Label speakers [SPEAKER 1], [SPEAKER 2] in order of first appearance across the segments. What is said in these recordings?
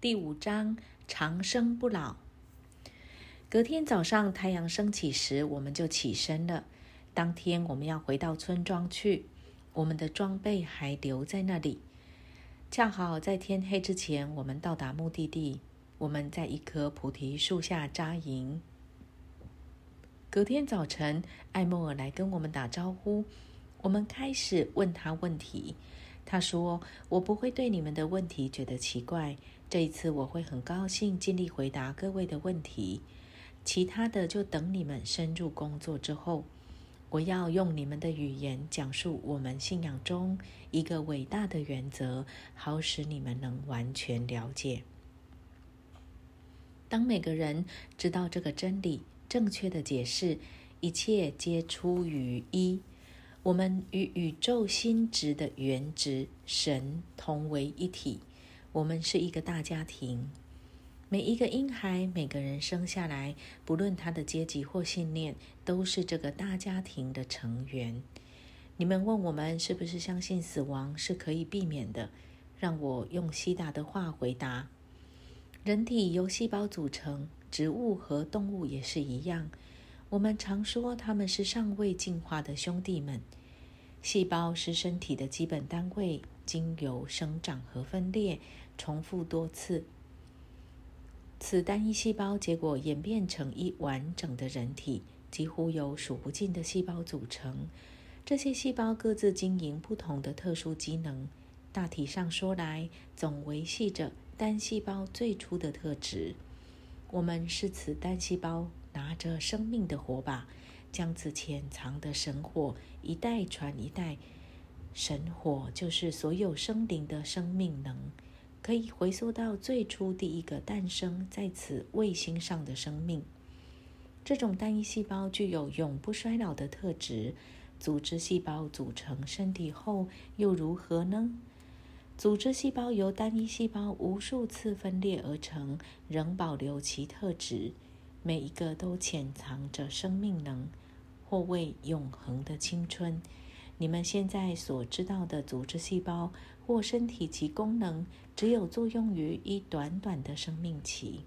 [SPEAKER 1] 第五章长生不老。隔天早上太阳升起时，我们就起身了。当天我们要回到村庄去，我们的装备还留在那里。恰好在天黑之前，我们到达目的地。我们在一棵菩提树下扎营。隔天早晨，艾莫尔来跟我们打招呼。我们开始问他问题。他说：“我不会对你们的问题觉得奇怪。这一次我会很高兴，尽力回答各位的问题。其他的就等你们深入工作之后。我要用你们的语言讲述我们信仰中一个伟大的原则，好使你们能完全了解。当每个人知道这个真理，正确的解释，一切皆出于一。我们与宇宙心值的原值神同为一体。我们是一个大家庭，每一个婴孩，每个人生下来，不论他的阶级或信念，都是这个大家庭的成员。你们问我们是不是相信死亡是可以避免的？让我用西达的话回答：人体由细胞组成，植物和动物也是一样。我们常说他们是尚未进化的兄弟们。细胞是身体的基本单位，经由生长和分裂。重复多次，此单一细胞结果演变成一完整的人体，几乎由数不尽的细胞组成。这些细胞各自经营不同的特殊机能。大体上说来，总维系着单细胞最初的特质。我们是此单细胞拿着生命的火把，将此潜藏的神火一代传一代。神火就是所有生灵的生命能。可以回溯到最初第一个诞生在此卫星上的生命。这种单一细胞具有永不衰老的特质。组织细胞组成身体后又如何呢？组织细胞由单一细胞无数次分裂而成，仍保留其特质。每一个都潜藏着生命能，或为永恒的青春。你们现在所知道的组织细胞或身体其功能，只有作用于一短短的生命期。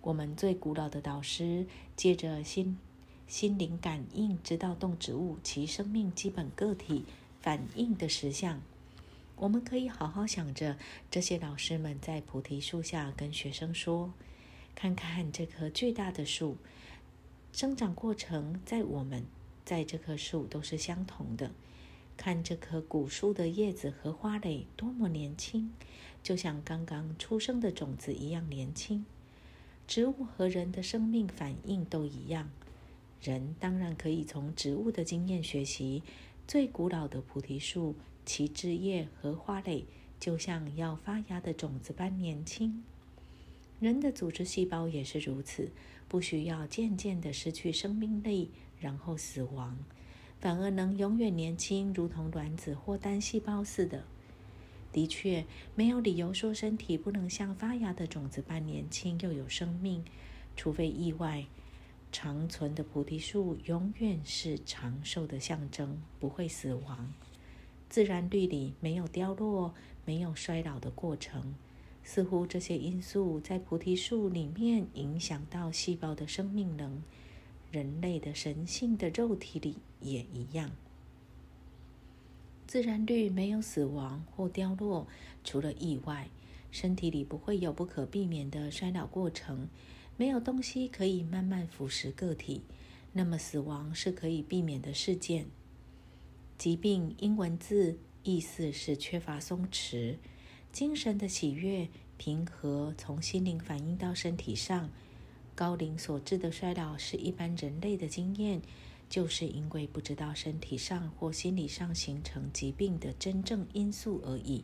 [SPEAKER 1] 我们最古老的导师借着心心灵感应，知道动植物其生命基本个体反应的实相。我们可以好好想着，这些老师们在菩提树下跟学生说：“看看这棵巨大的树，生长过程在我们。”在这棵树都是相同的。看这棵古树的叶子和花蕾多么年轻，就像刚刚出生的种子一样年轻。植物和人的生命反应都一样。人当然可以从植物的经验学习。最古老的菩提树，其枝叶和花蕾就像要发芽的种子般年轻。人的组织细胞也是如此，不需要渐渐地失去生命力。然后死亡，反而能永远年轻，如同卵子或单细胞似的。的确，没有理由说身体不能像发芽的种子般年轻又有生命，除非意外。长存的菩提树永远是长寿的象征，不会死亡。自然律里没有凋落，没有衰老的过程。似乎这些因素在菩提树里面影响到细胞的生命能。人类的神性的肉体里也一样。自然律没有死亡或凋落，除了意外，身体里不会有不可避免的衰老过程。没有东西可以慢慢腐蚀个体，那么死亡是可以避免的事件。疾病英文字意思是缺乏松弛，精神的喜悦、平和从心灵反映到身体上。高龄所致的衰老是一般人类的经验，就是因为不知道身体上或心理上形成疾病的真正因素而已。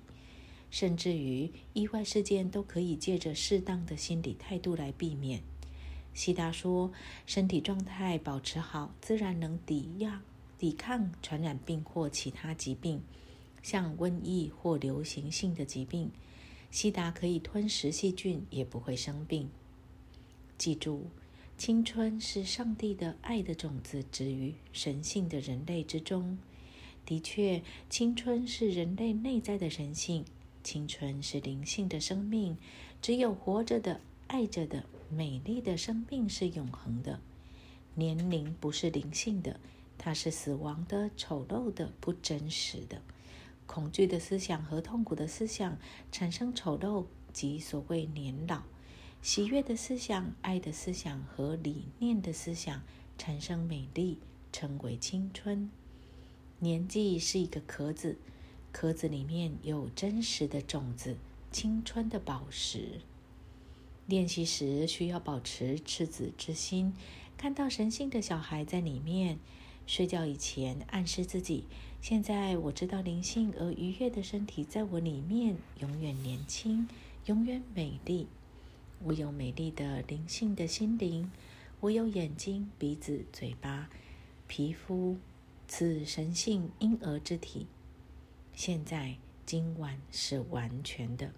[SPEAKER 1] 甚至于意外事件都可以借着适当的心理态度来避免。西达说，身体状态保持好，自然能抵压、抵抗传染病或其他疾病，像瘟疫或流行性的疾病。西达可以吞食细菌，也不会生病。记住，青春是上帝的爱的种子植于神性的人类之中。的确，青春是人类内在的人性。青春是灵性的生命，只有活着的、爱着的、美丽的生命是永恒的。年龄不是灵性的，它是死亡的、丑陋的、不真实的。恐惧的思想和痛苦的思想产生丑陋，即所谓年老；喜悦的思想、爱的思想和理念的思想产生美丽，称为青春。年纪是一个壳子。壳子里面有真实的种子，青春的宝石。练习时需要保持赤子之心，看到神性的小孩在里面。睡觉以前暗示自己：现在我知道灵性而愉悦的身体在我里面，永远年轻，永远美丽。我有美丽的灵性的心灵，我有眼睛、鼻子、嘴巴、皮肤，此神性婴儿之体。现在今晚是完全的。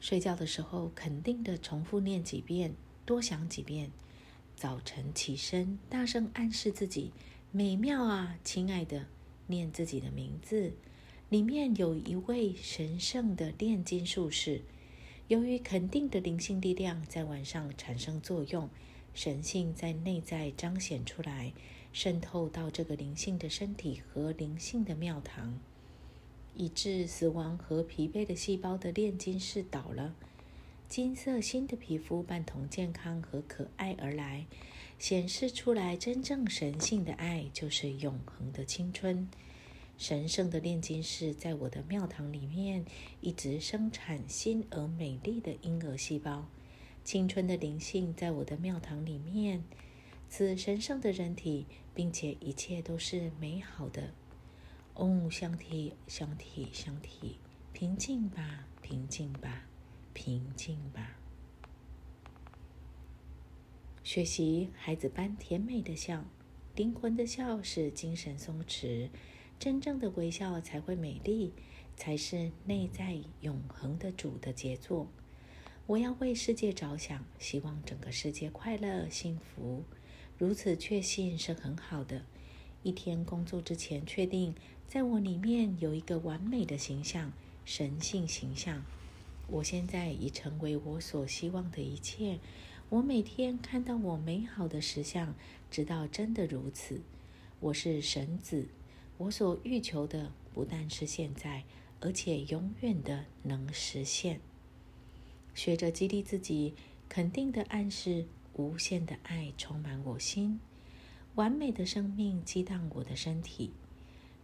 [SPEAKER 1] 睡觉的时候，肯定的重复念几遍，多想几遍。早晨起身，大声暗示自己：“美妙啊，亲爱的！”念自己的名字。里面有一位神圣的炼金术士。由于肯定的灵性力量在晚上产生作用，神性在内在彰显出来。渗透到这个灵性的身体和灵性的庙堂，以致死亡和疲惫的细胞的炼金士倒了，金色新的皮肤伴同健康和可爱而来，显示出来真正神性的爱就是永恒的青春。神圣的炼金士在我的庙堂里面一直生产新而美丽的婴儿细胞，青春的灵性在我的庙堂里面。此神圣的人体，并且一切都是美好的。嗡，相体，相体，相体，平静吧，平静吧，平静吧。学习孩子般甜美的笑，灵魂的笑是精神松弛，真正的微笑才会美丽，才是内在永恒的主的杰作。我要为世界着想，希望整个世界快乐幸福。如此确信是很好的。一天工作之前，确定在我里面有一个完美的形象，神性形象。我现在已成为我所希望的一切。我每天看到我美好的实相，直到真的如此。我是神子。我所欲求的不但是现在，而且永远的能实现。学着激励自己，肯定的暗示。无限的爱充满我心，完美的生命激荡我的身体。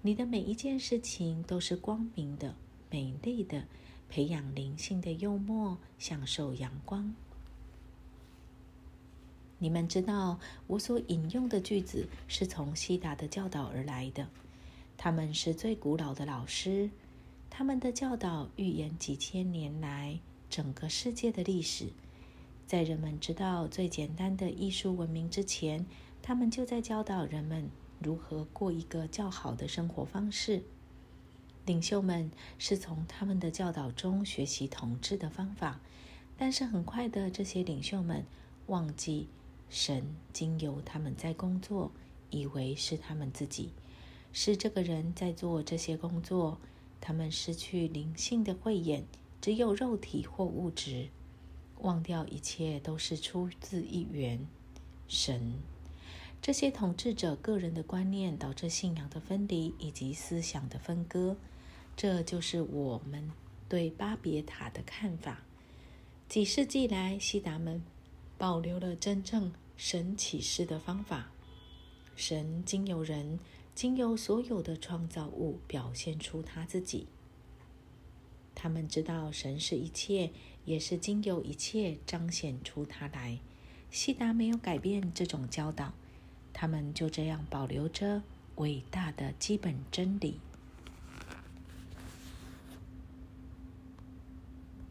[SPEAKER 1] 你的每一件事情都是光明的、美丽的，培养灵性的幽默，享受阳光。你们知道，我所引用的句子是从西达的教导而来的。他们是最古老的老师，他们的教导预言几千年来整个世界的历史。在人们知道最简单的艺术文明之前，他们就在教导人们如何过一个较好的生活方式。领袖们是从他们的教导中学习统治的方法，但是很快的，这些领袖们忘记神经由他们在工作，以为是他们自己，是这个人在做这些工作。他们失去灵性的慧眼，只有肉体或物质。忘掉一切都是出自一源神。这些统治者个人的观念导致信仰的分离以及思想的分割。这就是我们对巴别塔的看法。几世纪来，西达们保留了真正神启示的方法。神经由人，经由所有的创造物表现出他自己。他们知道神是一切。也是经由一切彰显出他来。悉达没有改变这种教导，他们就这样保留着伟大的基本真理。